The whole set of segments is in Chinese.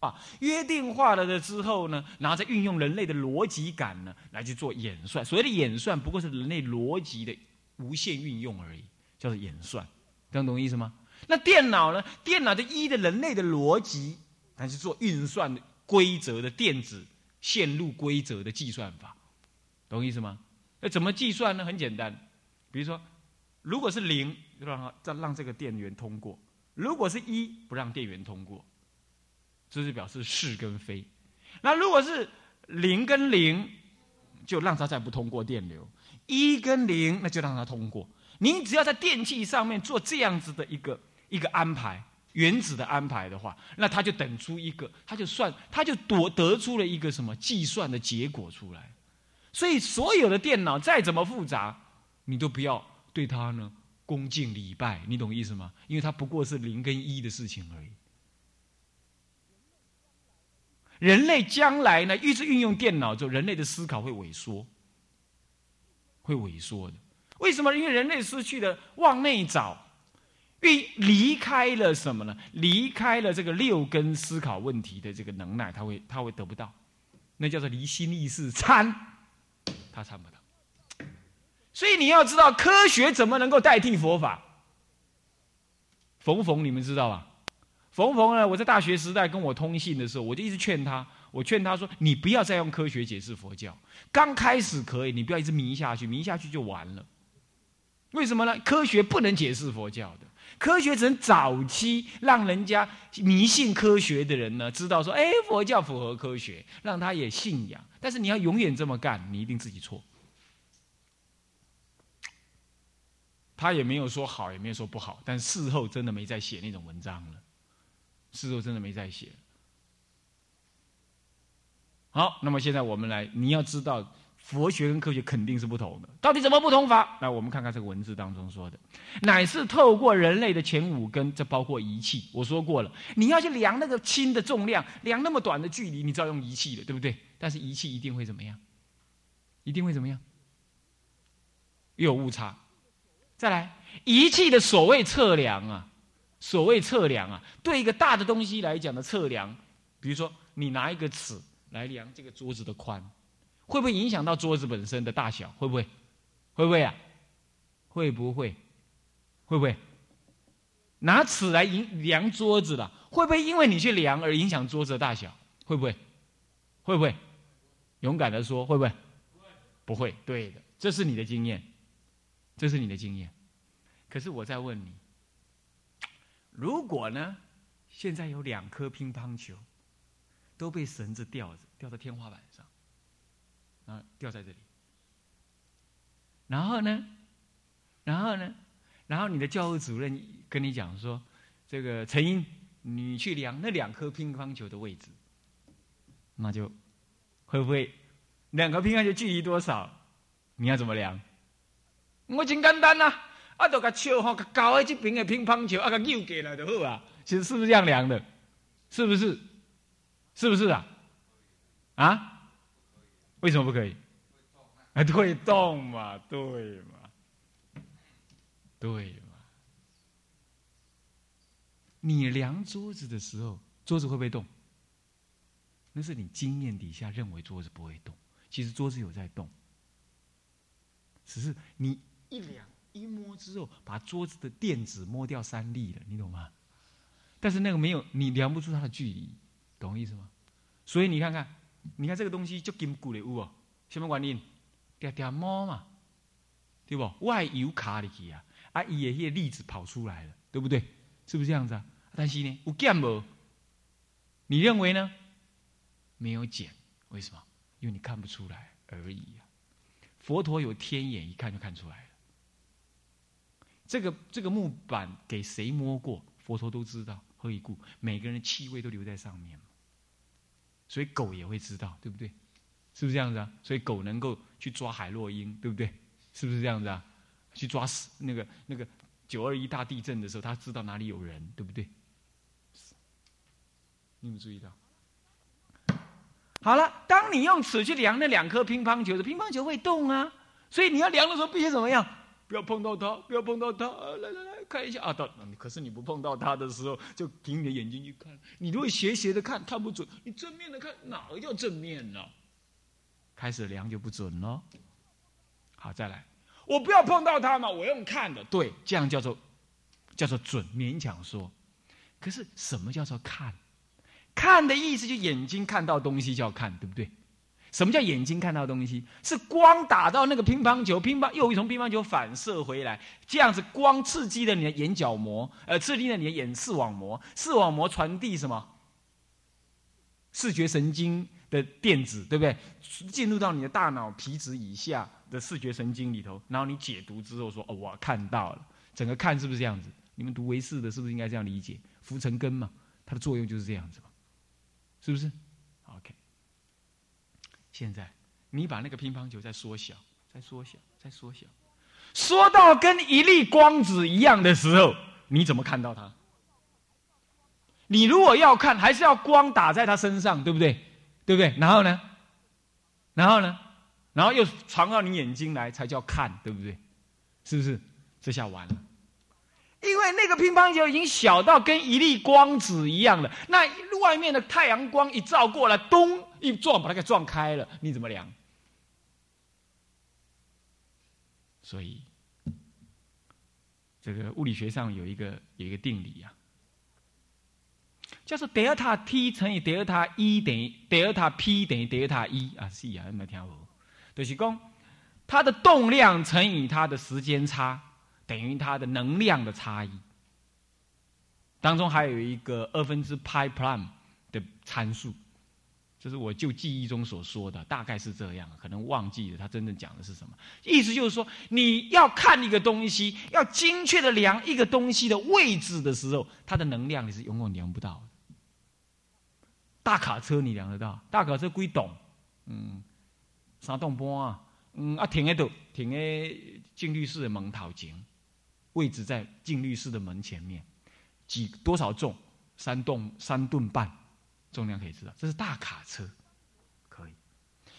啊，约定化了的之后呢，然后再运用人类的逻辑感呢，来去做演算。所谓的演算，不过是人类逻辑的无限运用而已，叫做演算。这样懂意思吗？那电脑呢？电脑就依的人类的逻辑来去做运算的规则的电子线路规则的计算法，懂意思吗？那怎么计算呢？很简单，比如说，如果是零，就让它再让这个电源通过；如果是一，不让电源通过。这是表示是跟非，那如果是零跟零，就让它再不通过电流；一跟零，那就让它通过。你只要在电器上面做这样子的一个一个安排，原子的安排的话，那它就等出一个，它就算，它就得得出了一个什么计算的结果出来。所以所有的电脑再怎么复杂，你都不要对它呢恭敬礼拜，你懂意思吗？因为它不过是零跟一的事情而已。人类将来呢，一直运用电脑之后，人类的思考会萎缩，会萎缩的。为什么？因为人类失去了往内找，离离开了什么呢？离开了这个六根思考问题的这个能耐，他会他会得不到，那叫做离心意识参，他参不到。所以你要知道，科学怎么能够代替佛法？冯冯，你们知道吧？冯冯呢？我在大学时代跟我通信的时候，我就一直劝他，我劝他说：“你不要再用科学解释佛教。刚开始可以，你不要一直迷下去，迷下去就完了。为什么呢？科学不能解释佛教的，科学只能早期让人家迷信科学的人呢，知道说：哎，佛教符合科学，让他也信仰。但是你要永远这么干，你一定自己错。他也没有说好，也没有说不好，但事后真的没再写那种文章了。”事后真的没再写。好，那么现在我们来，你要知道，佛学跟科学肯定是不同的。到底怎么不同法？来，我们看看这个文字当中说的，乃是透过人类的前五根，这包括仪器。我说过了，你要去量那个轻的重量，量那么短的距离，你知道用仪器的，对不对？但是仪器一定会怎么样？一定会怎么样？又有误差。再来，仪器的所谓测量啊。所谓测量啊，对一个大的东西来讲的测量，比如说你拿一个尺来量这个桌子的宽，会不会影响到桌子本身的大小？会不会？会不会啊？会不会？会不会？拿尺来量量桌子了，会不会因为你去量而影响桌子的大小？会不会？会不会？勇敢的说，会不会？不会。对的，这是你的经验，这是你的经验。可是我在问你。如果呢？现在有两颗乒乓球，都被绳子吊着，吊在天花板上，啊，吊在这里。然后呢？然后呢？然后你的教务主任跟你讲说：“这个陈英，你去量那两颗乒乓球的位置，那就会不会两个乒乓球距离多少？你要怎么量？我真简单呐。”，啊就个球吼，搞在这边的乒乓球，啊，个扭过来就好啊。其实是不是这样量的？是不是？是不是啊？啊？为什么不可以？啊，会动嘛？对嘛？对嘛？你量桌子的时候，桌子会不会动？那是你经验底下认为桌子不会动，其实桌子有在动，只是你一量。一摸之后，把桌子的垫子摸掉三粒了，你懂吗？但是那个没有，你量不出它的距离，懂我意思吗？所以你看看，你看这个东西就坚固的物哦，什么原因？点点摸嘛，对不？外油卡里去啊，啊，也些粒子跑出来了，对不对？是不是这样子啊？但是呢，有减无？你认为呢？没有减，为什么？因为你看不出来而已啊。佛陀有天眼，一看就看出来。这个这个木板给谁摸过？佛陀都知道，何以故？每个人的气味都留在上面所以狗也会知道，对不对？是不是这样子啊？所以狗能够去抓海洛因，对不对？是不是这样子啊？去抓死那个那个九二一大地震的时候，他知道哪里有人，对不对？你有没有注意到？好了，当你用尺去量那两颗乒乓球的乒乓球会动啊，所以你要量的时候必须怎么样？不要碰到它，不要碰到它！来来来，看一下啊，到可是你不碰到它的时候，就凭你的眼睛去看。你如果斜斜的看，看不准；你正面的看，哪个叫正面呢？开始量就不准了。好，再来，我不要碰到它嘛，我用看的，对，这样叫做叫做准，勉强说。可是什么叫做看？看的意思就眼睛看到东西叫看，对不对？什么叫眼睛看到东西？是光打到那个乒乓球，乒乓又从乒乓球反射回来，这样子光刺激了你的眼角膜，呃，刺激了你的眼视网膜，视网膜传递什么？视觉神经的电子，对不对？进入到你的大脑皮质以下的视觉神经里头，然后你解读之后说：“哦，我看到了。”整个看是不是这样子？你们读唯识的，是不是应该这样理解？浮尘根嘛，它的作用就是这样子嘛，是不是？现在，你把那个乒乓球再缩小，再缩小，再缩小，缩到跟一粒光子一样的时候，你怎么看到它？你如果要看，还是要光打在它身上，对不对？对不对？然后呢？然后呢？然后又传到你眼睛来，才叫看，对不对？是不是？这下完了，因为那个乒乓球已经小到跟一粒光子一样了，那外面的太阳光一照过来，咚！一撞把它给撞开了，你怎么量？所以，这个物理学上有一个有一个定理啊，叫做德尔塔 T 乘以德尔塔一等于德尔塔 P 等于德尔塔一啊，是啊，有没有听过？就是讲，它的动量乘以它的时间差等于它的能量的差异。当中还有一个二分之派 prime 的参数。这是我就记忆中所说的，大概是这样，可能忘记了他真正讲的是什么。意思就是说，你要看一个东西，要精确的量一个东西的位置的时候，它的能量你是永远量不到的。大卡车你量得到？大卡车归懂，嗯，三栋半啊，嗯啊，停在度，停在静律室的门头前，位置在静律室的门前面，几多少重？三吨三吨半。重量可以知道，这是大卡车，可以。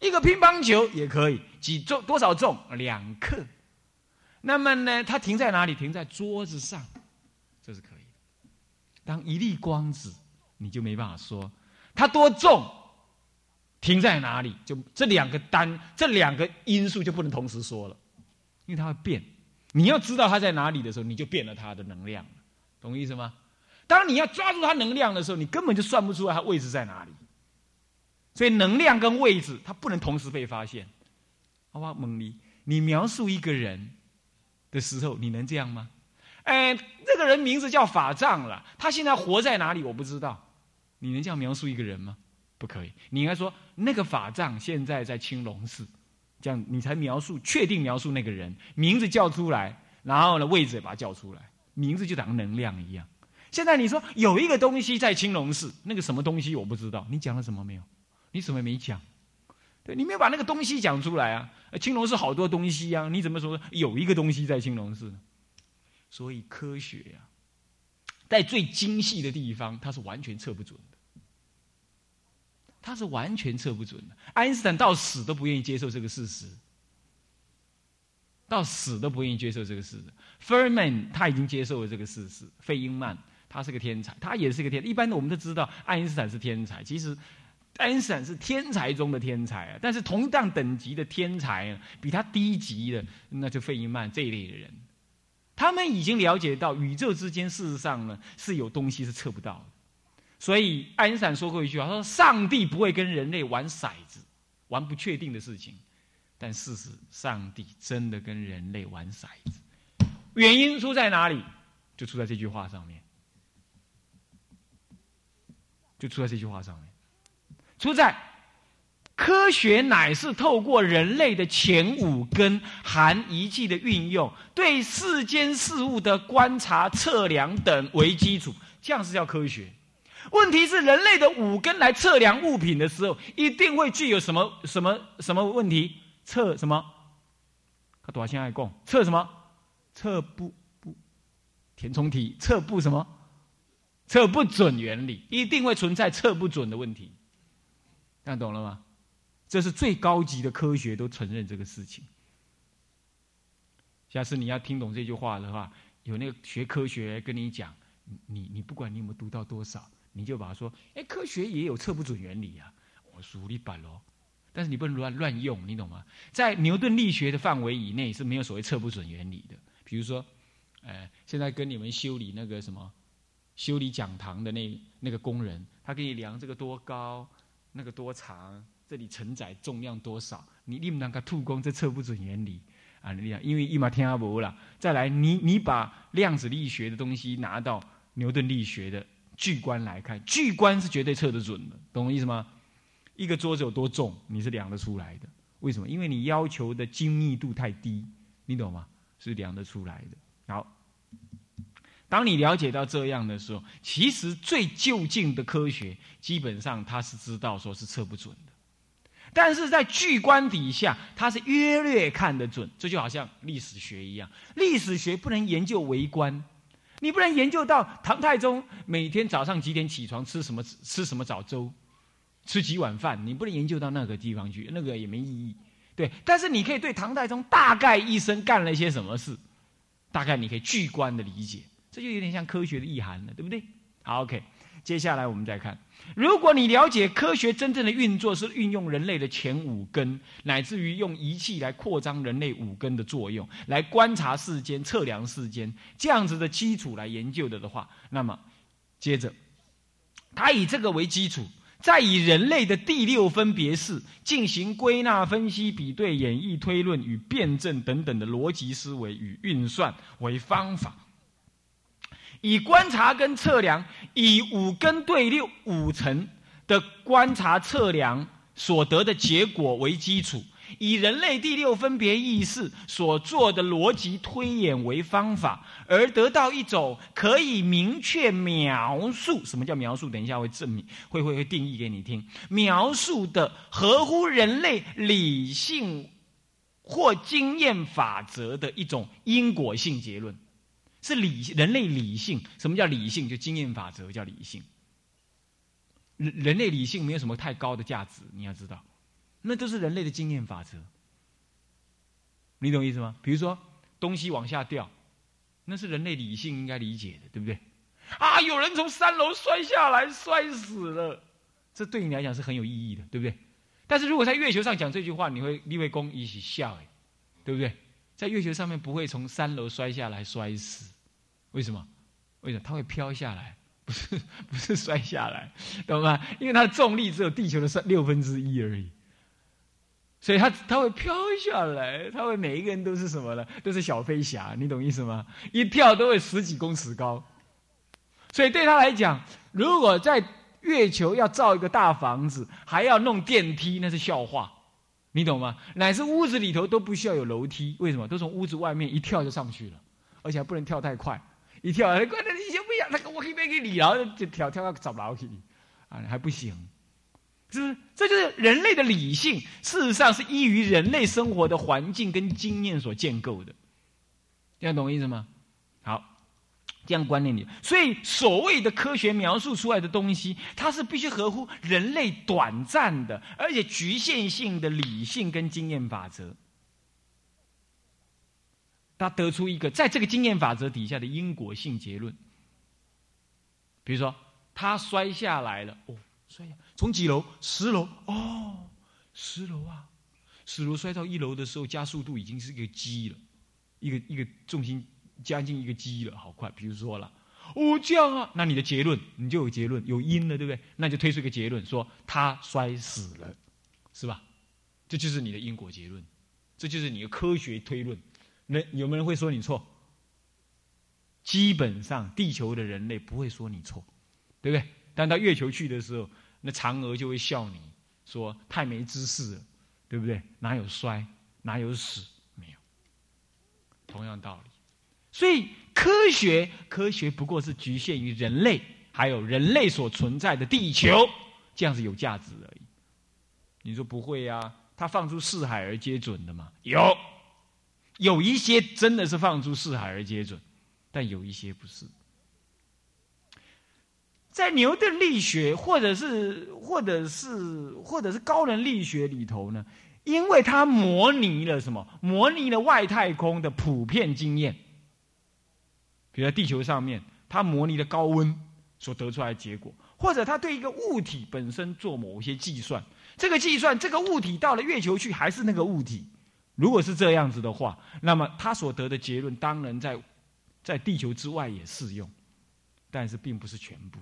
一个乒乓球也可以，几重多少重？两克。那么呢，它停在哪里？停在桌子上，这是可以。当一粒光子，你就没办法说它多重，停在哪里？就这两个单，这两个因素就不能同时说了，因为它会变。你要知道它在哪里的时候，你就变了它的能量，懂意思吗？当你要抓住它能量的时候，你根本就算不出来它位置在哪里。所以能量跟位置它不能同时被发现。好吧，蒙尼，你描述一个人的时候，你能这样吗？哎，这个人名字叫法藏了，他现在活在哪里我不知道。你能这样描述一个人吗？不可以。你应该说那个法藏现在在青龙寺，这样你才描述确定描述那个人名字叫出来，然后呢位置也把它叫出来，名字就等于能量一样。现在你说有一个东西在青龙寺，那个什么东西我不知道。你讲了什么没有？你怎么也没讲？对你没有把那个东西讲出来啊？青龙寺好多东西啊，你怎么说有一个东西在青龙寺？所以科学呀，在最精细的地方，它是完全测不准。它是完全测不准的。爱因斯坦到死都不愿意接受这个事实，到死都不愿意接受这个事实。费尔曼他已经接受了这个事实，费因曼。他是个天才，他也是个天。一般的我们都知道，爱因斯坦是天才。其实，爱因斯坦是天才中的天才啊。但是同样等级的天才，比他低级的，那就费因曼这一类的人，他们已经了解到宇宙之间事实上呢是有东西是测不到的。所以，爱因斯坦说过一句话：“他说上帝不会跟人类玩骰子，玩不确定的事情。但事实，上帝真的跟人类玩骰子。原因出在哪里？就出在这句话上面。”就出在这句话上面，出在科学乃是透过人类的前五根含仪器的运用，对世间事物的观察、测量等为基础，这样是叫科学。问题是，人类的五根来测量物品的时候，一定会具有什么什么什么问题？测什么？他多少钱爱供？测什么？测不不填充题？测不什么？测不准原理一定会存在测不准的问题，看懂了吗？这是最高级的科学都承认这个事情。下次你要听懂这句话的话，有那个学科学跟你讲，你你不管你有没有读到多少，你就把它说，哎，科学也有测不准原理啊，我说你板喽。但是你不能乱乱用，你懂吗？在牛顿力学的范围以内是没有所谓测不准原理的。比如说，哎，现在跟你们修理那个什么，修理讲堂的那那个工人，他给你量这个多高，那个多长，这里承载重量多少，你立马个吐工，这测不准原理啊！你讲，因为一马天阿伯了。再来，你你把量子力学的东西拿到牛顿力学的巨观来看，巨观是绝对测得准的，懂我意思吗？一个桌子有多重，你是量得出来的。为什么？因为你要求的精密度太低，你懂吗？是量得出来的。好，当你了解到这样的时候，其实最就近的科学，基本上它是知道说是测不准的。但是在巨观底下，它是约略看得准。这就好像历史学一样，历史学不能研究微观，你不能研究到唐太宗每天早上几点起床，吃什么吃什么早粥。吃几碗饭，你不能研究到那个地方去，那个也没意义。对，但是你可以对唐太宗大概一生干了一些什么事，大概你可以具观的理解，这就有点像科学的意涵了，对不对？好，OK，接下来我们再看，如果你了解科学真正的运作是运用人类的前五根，乃至于用仪器来扩张人类五根的作用，来观察世间、测量世间这样子的基础来研究的的话，那么接着他以这个为基础。再以人类的第六分别式进行归纳、分析、比对、演绎、推论与辩证等等的逻辑思维与运算为方法，以观察跟测量，以五根对六五层的观察测量所得的结果为基础。以人类第六分别意识所做的逻辑推演为方法，而得到一种可以明确描述什么叫描述？等一下会证明，会会会定义给你听。描述的合乎人类理性或经验法则的一种因果性结论，是理人类理性。什么叫理性？就经验法则叫理性。人人类理性没有什么太高的价值，你要知道。那都是人类的经验法则，你懂意思吗？比如说东西往下掉，那是人类理性应该理解的，对不对？啊，有人从三楼摔下来，摔死了，这对你来讲是很有意义的，对不对？但是如果在月球上讲这句话，你会立位公一起笑，哎，对不对？在月球上面不会从三楼摔下来摔死，为什么？为什么？它会飘下来，不是不是摔下来，懂吗？因为它的重力只有地球的三六分之一而已。所以他他会飘下来，他会每一个人都是什么呢？都是小飞侠，你懂意思吗？一跳都会十几公尺高。所以对他来讲，如果在月球要造一个大房子，还要弄电梯，那是笑话，你懂吗？乃至屋子里头都不需要有楼梯，为什么？都从屋子外面一跳就上去了，而且还不能跳太快，一跳，快点，你先不要，那个我可以给你，然后就跳跳到找楼去，啊，还不行。是不是，这就是人类的理性。事实上，是依于人类生活的环境跟经验所建构的。这样懂我意思吗？好，这样观念里，所以所谓的科学描述出来的东西，它是必须合乎人类短暂的而且局限性的理性跟经验法则。他得出一个在这个经验法则底下的因果性结论。比如说，他摔下来了，哦。摔下从几楼？十楼哦，十楼啊！十楼摔到一楼的时候，加速度已经是一个 g 了，一个一个重心将近一个 g 了，好快。比如说了，哦这样啊，那你的结论你就有结论，有因了，对不对？那就推出一个结论，说他摔死了，是吧？这就是你的因果结论，这就是你的科学推论。那有没有人会说你错？基本上，地球的人类不会说你错，对不对？但到月球去的时候。那嫦娥就会笑你，说太没知识了，对不对？哪有摔，哪有死，没有。同样道理，所以科学科学不过是局限于人类，还有人类所存在的地球，这样子有价值而已。你说不会呀？他放出四海而皆准的嘛？有，有一些真的是放诸四海而皆准，但有一些不是。在牛顿力学，或者是或者是或者是高能力学里头呢，因为它模拟了什么？模拟了外太空的普遍经验。比如在地球上面，它模拟的高温所得出来的结果，或者它对一个物体本身做某些计算，这个计算这个物体到了月球去还是那个物体，如果是这样子的话，那么他所得的结论当然在在地球之外也适用，但是并不是全部。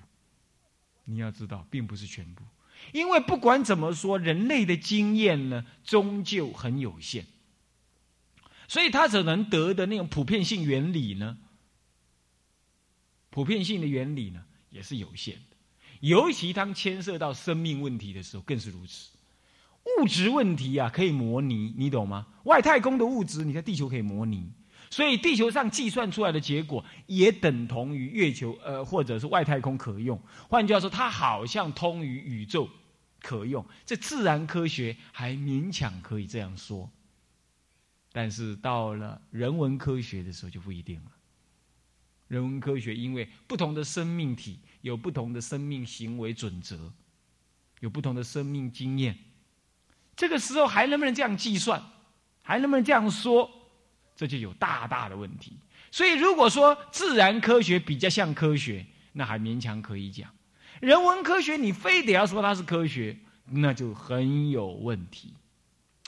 你要知道，并不是全部，因为不管怎么说，人类的经验呢，终究很有限，所以他只能得的那种普遍性原理呢，普遍性的原理呢，也是有限的。尤其当牵涉到生命问题的时候，更是如此。物质问题啊，可以模拟，你懂吗？外太空的物质，你在地球可以模拟。所以地球上计算出来的结果也等同于月球，呃，或者是外太空可用。换句话说，它好像通于宇宙可用。这自然科学还勉强可以这样说，但是到了人文科学的时候就不一定了。人文科学因为不同的生命体有不同的生命行为准则，有不同的生命经验，这个时候还能不能这样计算？还能不能这样说？这就有大大的问题，所以如果说自然科学比较像科学，那还勉强可以讲；人文科学你非得要说它是科学，那就很有问题。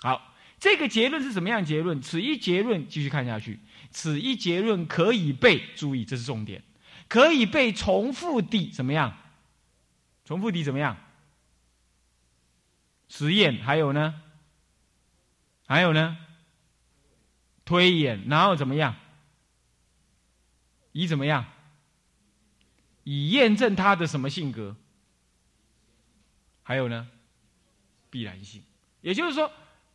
好，这个结论是什么样结论？此一结论继续看下去，此一结论可以被注意，这是重点，可以被重复地怎么样？重复地怎么样？实验还有呢？还有呢？推演，然后怎么样？以怎么样？以验证他的什么性格？还有呢？必然性。也就是说，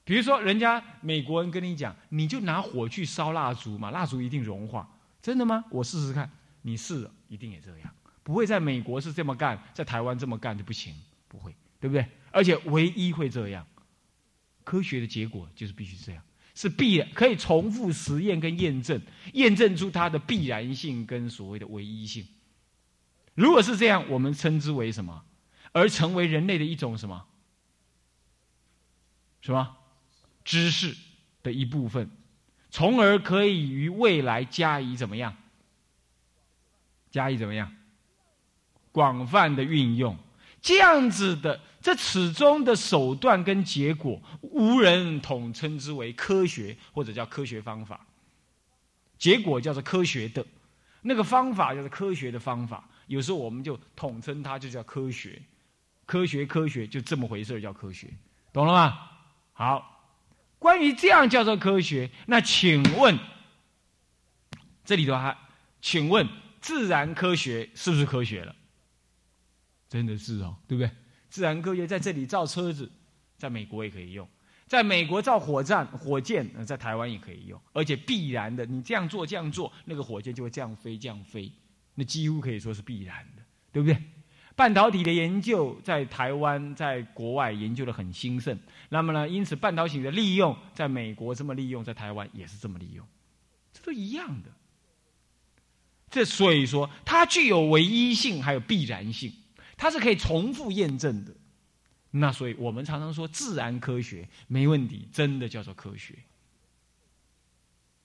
比如说，人家美国人跟你讲，你就拿火去烧蜡烛嘛，蜡烛一定融化。真的吗？我试试看。你试了，一定也这样。不会在美国是这么干，在台湾这么干就不行，不会，对不对？而且唯一会这样，科学的结果就是必须这样。是必然，可以重复实验跟验证，验证出它的必然性跟所谓的唯一性。如果是这样，我们称之为什么？而成为人类的一种什么？什么？知识的一部分，从而可以于未来加以怎么样？加以怎么样？广泛的运用。这样子的，这始终的手段跟结果，无人统称之为科学，或者叫科学方法。结果叫做科学的，那个方法叫做科学的方法。有时候我们就统称它就叫科学，科学科学就这么回事叫科学，懂了吗？好，关于这样叫做科学，那请问这里头还，请问自然科学是不是科学了？真的是哦，对不对？自然科学在这里造车子，在美国也可以用；在美国造火站，火箭在台湾也可以用。而且必然的，你这样做这样做，那个火箭就会这样飞这样飞，那几乎可以说是必然的，对不对？半导体的研究在台湾、在国外研究的很兴盛。那么呢，因此半导体的利用在美国这么利用，在台湾也是这么利用，这都一样的。这所以说，它具有唯一性，还有必然性。它是可以重复验证的，那所以我们常常说自然科学没问题，真的叫做科学。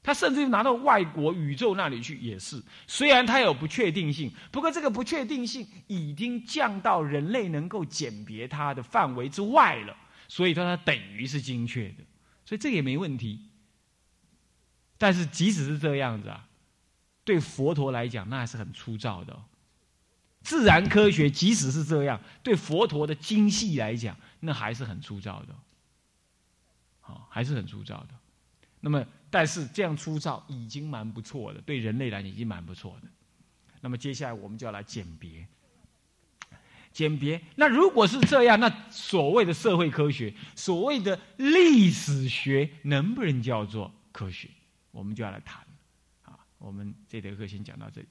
它甚至拿到外国宇宙那里去也是，虽然它有不确定性，不过这个不确定性已经降到人类能够鉴别它的范围之外了，所以说它等于是精确的，所以这也没问题。但是即使是这样子啊，对佛陀来讲那还是很粗糙的。自然科学即使是这样，对佛陀的精细来讲，那还是很粗糙的，好，还是很粗糙的。那么，但是这样粗糙已经蛮不错的，对人类来讲已经蛮不错的。那么接下来我们就要来鉴别，鉴别。那如果是这样，那所谓的社会科学，所谓的历史学，能不能叫做科学？我们就要来谈。啊，我们这节课先讲到这里。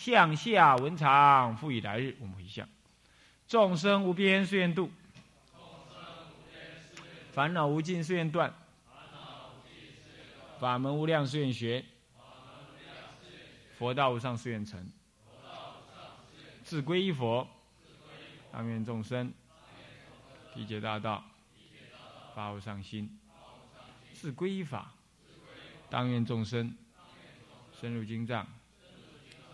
向下文长，复以来日。我们回向：众生无边誓愿度，烦恼无尽誓愿断，法门无量誓愿学，佛道无上誓愿成。自归依佛，当愿众生理解大道，发无上心；自归依法，当愿众生深入经藏。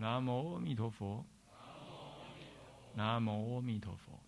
南无阿弥陀佛。南无阿弥陀佛。